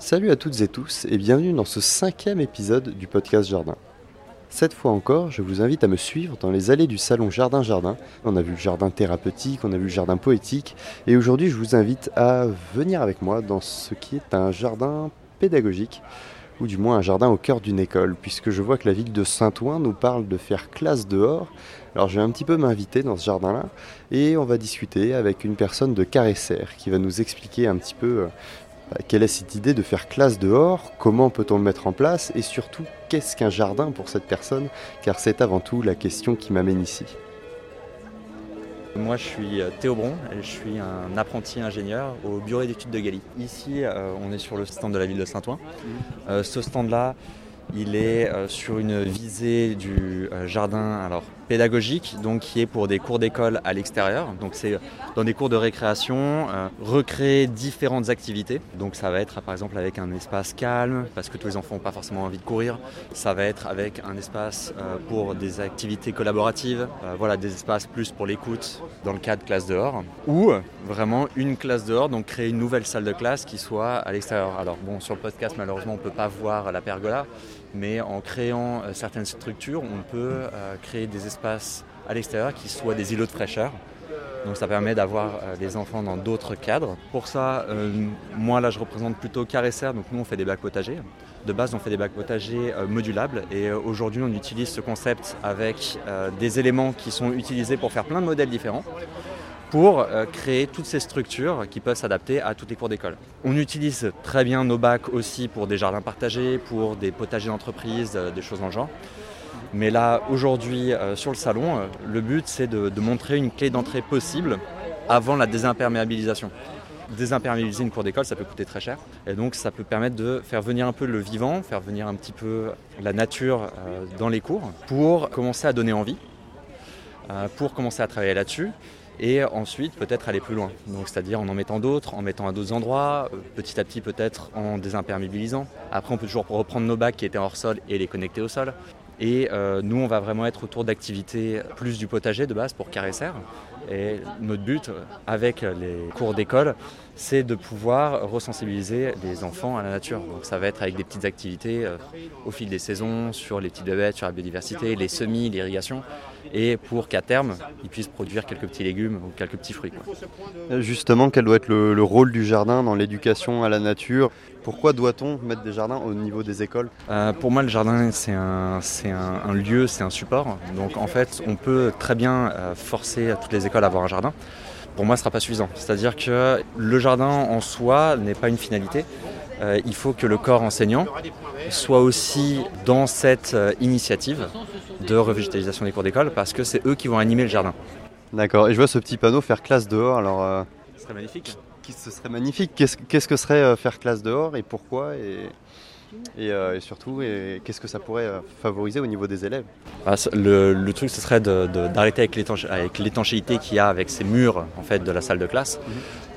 Salut à toutes et tous et bienvenue dans ce cinquième épisode du podcast Jardin. Cette fois encore, je vous invite à me suivre dans les allées du salon Jardin Jardin. On a vu le jardin thérapeutique, on a vu le jardin poétique et aujourd'hui je vous invite à venir avec moi dans ce qui est un jardin pédagogique ou du moins un jardin au cœur d'une école, puisque je vois que la ville de Saint-Ouen nous parle de faire classe dehors. Alors je vais un petit peu m'inviter dans ce jardin-là, et on va discuter avec une personne de Caresser qui va nous expliquer un petit peu euh, quelle est cette idée de faire classe dehors, comment peut-on le mettre en place, et surtout qu'est-ce qu'un jardin pour cette personne, car c'est avant tout la question qui m'amène ici. Moi, je suis euh, Théo Bron, et je suis un apprenti ingénieur au bureau d'études de Gali. Ici, euh, on est sur le stand de la ville de Saint-Ouen. Euh, ce stand-là, il est sur une visée du jardin alors, pédagogique, donc qui est pour des cours d'école à l'extérieur. Donc c'est dans des cours de récréation, recréer différentes activités. Donc ça va être par exemple avec un espace calme, parce que tous les enfants n'ont pas forcément envie de courir. Ça va être avec un espace pour des activités collaboratives, voilà, des espaces plus pour l'écoute dans le cadre classe dehors. Ou vraiment une classe dehors, donc créer une nouvelle salle de classe qui soit à l'extérieur. Alors bon, sur le podcast malheureusement on ne peut pas voir la pergola, mais en créant euh, certaines structures, on peut euh, créer des espaces à l'extérieur qui soient des îlots de fraîcheur. Donc ça permet d'avoir euh, les enfants dans d'autres cadres. Pour ça, moi là je représente plutôt Caresser, donc nous on fait des bacs potagers. De base on fait des bacs potagers modulables et aujourd'hui on utilise ce concept avec des éléments qui sont utilisés pour faire plein de modèles différents pour euh, créer toutes ces structures qui peuvent s'adapter à toutes les cours d'école. On utilise très bien nos bacs aussi pour des jardins partagés, pour des potagers d'entreprise, euh, des choses dans le genre. Mais là, aujourd'hui, euh, sur le salon, le but, c'est de, montrer une clé d'entrée possible avant la désimperméabilisation. Désimperméabiliser une cour d'école, ça peut coûter très cher. Et donc, ça peut permettre de faire venir un peu le vivant, faire venir un petit peu la nature dans les cours pour commencer à donner envie, pour commencer à travailler là-dessus et ensuite peut-être aller plus loin. Donc c'est-à-dire en en mettant d'autres, en mettant à d'autres endroits, euh, petit à petit peut-être en désimperméabilisant. Après on peut toujours reprendre nos bacs qui étaient hors sol et les connecter au sol. Et euh, nous on va vraiment être autour d'activités plus du potager de base pour caresser. Et notre but avec les cours d'école, c'est de pouvoir resensibiliser les enfants à la nature. Donc ça va être avec des petites activités euh, au fil des saisons, sur les petites bébêtes, sur la biodiversité, les semis, l'irrigation, et pour qu'à terme, ils puissent produire quelques petits légumes ou quelques petits fruits. Justement, quel doit être le, rôle du jardin dans l'éducation à la nature? Pourquoi doit-on mettre des jardins au niveau des écoles? Euh, Pour moi, le jardin, c'est un, un, lieu, c'est un support. Donc en fait, on peut très bien euh, forcer toutes les écoles à avoir un jardin pour moi, ce ne sera pas suffisant. C'est-à-dire que le jardin en soi n'est pas une finalité. Euh, il faut que le corps enseignant soit aussi dans cette euh, initiative de revégétalisation des cours d'école parce que c'est eux qui vont animer le jardin. D'accord, et je vois ce petit panneau faire classe dehors. Alors, euh, ce serait magnifique. Ce serait magnifique. Qu'est-ce que serait faire classe dehors et pourquoi et, surtout, qu'est-ce que ça pourrait favoriser au niveau des élèves ah, le, truc, ce serait d'arrêter avec l'étanchéité qu'il y a avec ces murs en fait, de la salle de classe,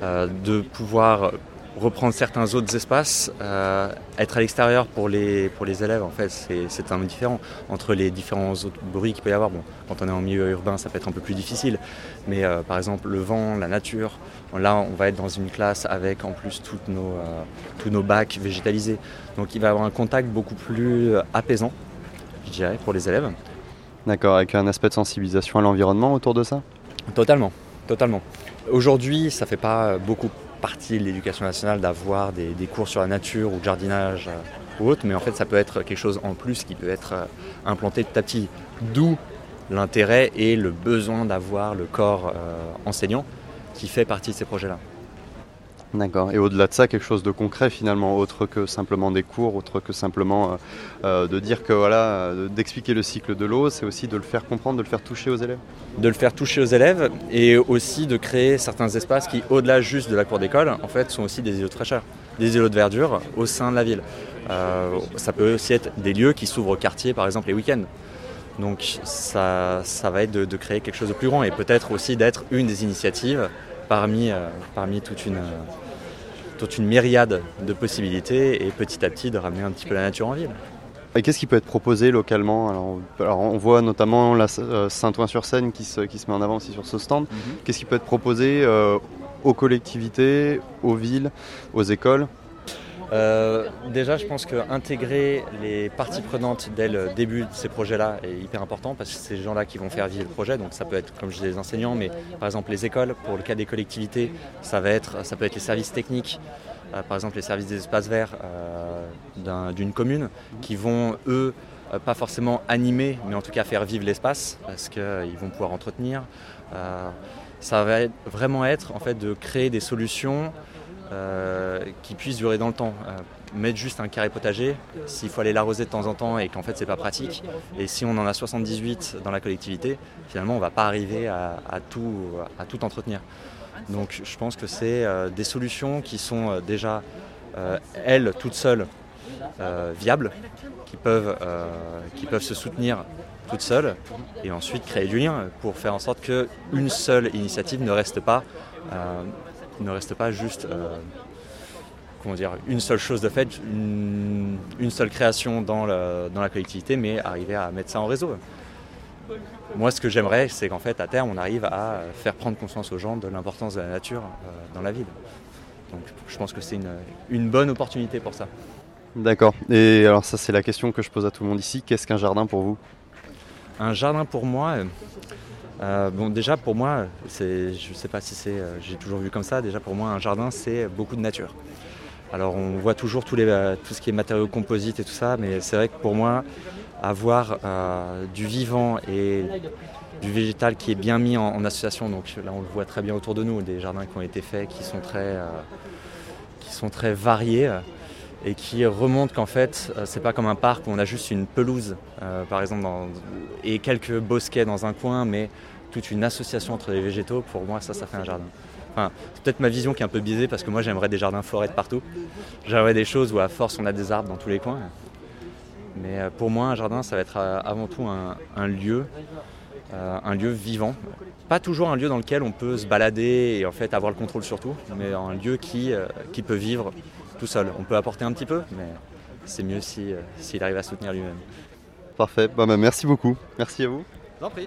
mhm. de pouvoir reprendre certains autres espaces, euh, être à l'extérieur pour les, pour les élèves, en fait, c'est un peu différent. Entre les différents autres bruits qu'il peut y avoir, bon, quand on est en milieu urbain, ça peut être un peu plus difficile, mais euh, par exemple, le vent, la nature, là, on va être dans une classe avec en plus toutes nos, euh, tous nos bacs végétalisés. Donc il va y avoir un contact beaucoup plus apaisant, je dirais, pour les élèves. D'accord, avec un aspect de sensibilisation à l'environnement autour de ça? Totalement, totalement. Aujourd'hui, ça fait pas beaucoup partie de l'éducation nationale d'avoir des, cours sur la nature ou le jardinage euh, ou autre, mais en fait ça peut être quelque chose en plus qui peut être euh, implanté petit à petit. D'où l'intérêt et le besoin d'avoir le corps euh, enseignant qui fait partie de ces projets-là. D'accord. Et au-delà de ça, quelque chose de concret finalement, autre que simplement des cours, autre que simplement euh, euh, de dire que voilà, euh, d'expliquer le cycle de l'eau, c'est aussi de le faire comprendre, de le faire toucher aux élèves? De le faire toucher aux élèves et aussi de créer certains espaces qui, au-delà juste de la cour d'école, en fait, sont aussi des îlots de fraîcheur, des îlots de verdure au sein de la ville. ça peut aussi être des lieux qui s'ouvrent au quartier, par exemple les week-ends. Donc ça, ça va être de, de, créer quelque chose de plus grand et peut-être aussi d'être une des initiatives parmi, parmi toute une toute une myriade de possibilités et petit à petit de ramener un petit peu la nature en ville. Et qu'est-ce qui peut être proposé localement alors, on voit notamment la euh, Saint-Ouen-sur-Seine qui se, qui se, met en avant aussi sur ce stand. Mhm. Qu'est-ce qui peut être proposé euh, aux collectivités, aux villes, aux écoles? Euh, déjà, je pense qu'intégrer les parties prenantes dès le début de ces projets-là est hyper important parce que c'est ces gens-là qui vont faire vivre le projet. Donc ça peut être, comme je disais, les enseignants, mais par exemple les écoles. Pour le cas des collectivités, ça, va être, ça peut être les services techniques, euh, par exemple les services des espaces verts euh, d'une commune, qui vont, eux, pas forcément animer, mais en tout cas faire vivre l'espace parce qu'ils vont pouvoir entretenir. ça va vraiment être en fait de créer des solutions qui puisse durer dans le temps. Euh, mettre juste un carré potager, s'il faut aller l'arroser de temps en temps et qu'en fait c'est pas pratique, et si on en a 78 dans la collectivité, finalement on va pas arriver à, tout, à tout entretenir. Donc je pense que c'est euh, des solutions qui sont déjà, elles, toutes seules, viables, qui peuvent, qui peuvent se soutenir toutes seules, et ensuite créer du lien pour faire en sorte qu'une seule initiative ne reste pas ne reste pas juste euh, comment dire, une seule chose de fait, une, seule création dans, dans, la collectivité, mais arriver à mettre ça en réseau. Moi, ce que j'aimerais, c'est qu'en fait, à terme, on arrive à faire prendre conscience aux gens de l'importance de la nature euh, dans la ville. Donc, je pense que c'est une, une bonne opportunité pour ça. D'accord. Et alors, ça, c'est la question que je pose à tout le monde ici. Qu'est-ce qu'un jardin pour vous? Un jardin pour moi, euh, bon, déjà pour moi, je ne sais pas si c'est, euh, j'ai toujours vu comme ça. Déjà pour moi, un jardin, c'est beaucoup de nature. Alors on voit toujours euh, tout ce qui est matériaux composites et tout ça, mais c'est vrai que pour moi, avoir du vivant et du végétal qui est bien mis en, association, donc là on le voit très bien autour de nous, des jardins qui ont été faits, qui sont très, qui sont très variés et qui remontent qu'en fait, c'est pas comme un parc où on a juste une pelouse, par exemple, et quelques bosquets dans un coin, mais toute une association entre les végétaux, pour moi, ça, ça fait un jardin. Enfin, c'est peut-être ma vision qui est un peu biaisée parce que moi, j'aimerais des jardins forêts de partout. J'aimerais des choses où, à force, on a des arbres dans tous les coins. Mais euh, pour moi, un jardin, ça va être euh, avant tout un, lieu, euh, un lieu vivant. Pas toujours un lieu dans lequel on peut se balader et en fait avoir le contrôle sur tout, mais un lieu qui, qui peut vivre tout seul. On peut apporter un petit peu, mais c'est mieux s'il si, arrive à soutenir lui-même. Parfait. Bah, merci beaucoup. Merci à vous. Prie.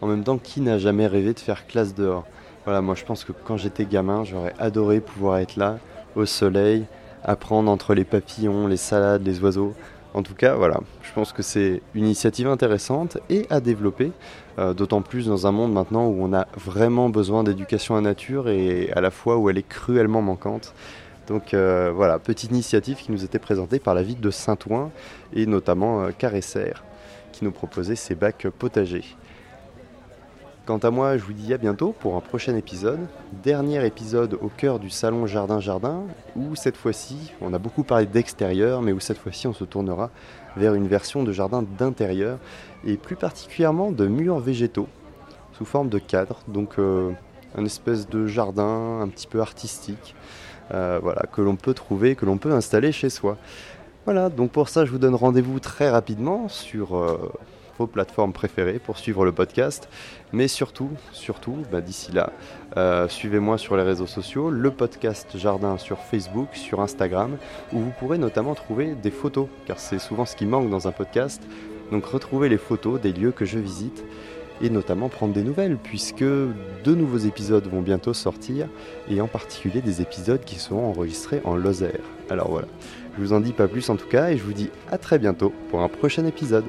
En même temps, qui n'a jamais rêvé de faire classe dehors? Voilà, moi je pense que quand j'étais gamin, j'aurais adoré pouvoir être là, au soleil, apprendre entre les papillons, les salades, les oiseaux. En tout cas, voilà, je pense que c'est une initiative intéressante et à développer, euh, d'autant plus dans un monde maintenant où on a vraiment besoin d'éducation à nature et à la fois où elle est cruellement manquante. Donc euh, voilà, petite initiative qui nous était présentée par la ville de Saint-Ouen et notamment euh, Caresser qui nous proposait ces bacs potagers. Quant à moi, je vous dis à bientôt pour un prochain épisode. Dernier épisode au cœur du salon Jardin Jardin, où cette fois-ci, on a beaucoup parlé d'extérieur, mais où cette fois-ci on se tournera vers une version de jardin d'intérieur, et plus particulièrement de murs végétaux, sous forme de cadre, donc euh, un espèce de jardin un petit peu artistique, euh, voilà, que l'on peut trouver, que l'on peut installer chez soi. Voilà, donc pour ça je vous donne rendez-vous très rapidement sur... Euh, plateformes préférées pour suivre le podcast. Mais surtout, surtout, bah, d'ici là, euh, suivez-moi sur les réseaux sociaux, le podcast Jardin sur Facebook, sur Instagram, où vous pourrez notamment trouver des photos, car c'est souvent ce qui manque dans un podcast. Donc retrouver les photos des lieux que je visite et notamment prendre des nouvelles, puisque deux nouveaux épisodes vont bientôt sortir, et en particulier des épisodes qui seront enregistrés en Lozère. Alors voilà, je vous en dis pas plus en tout cas, et je vous dis à très bientôt pour un prochain épisode.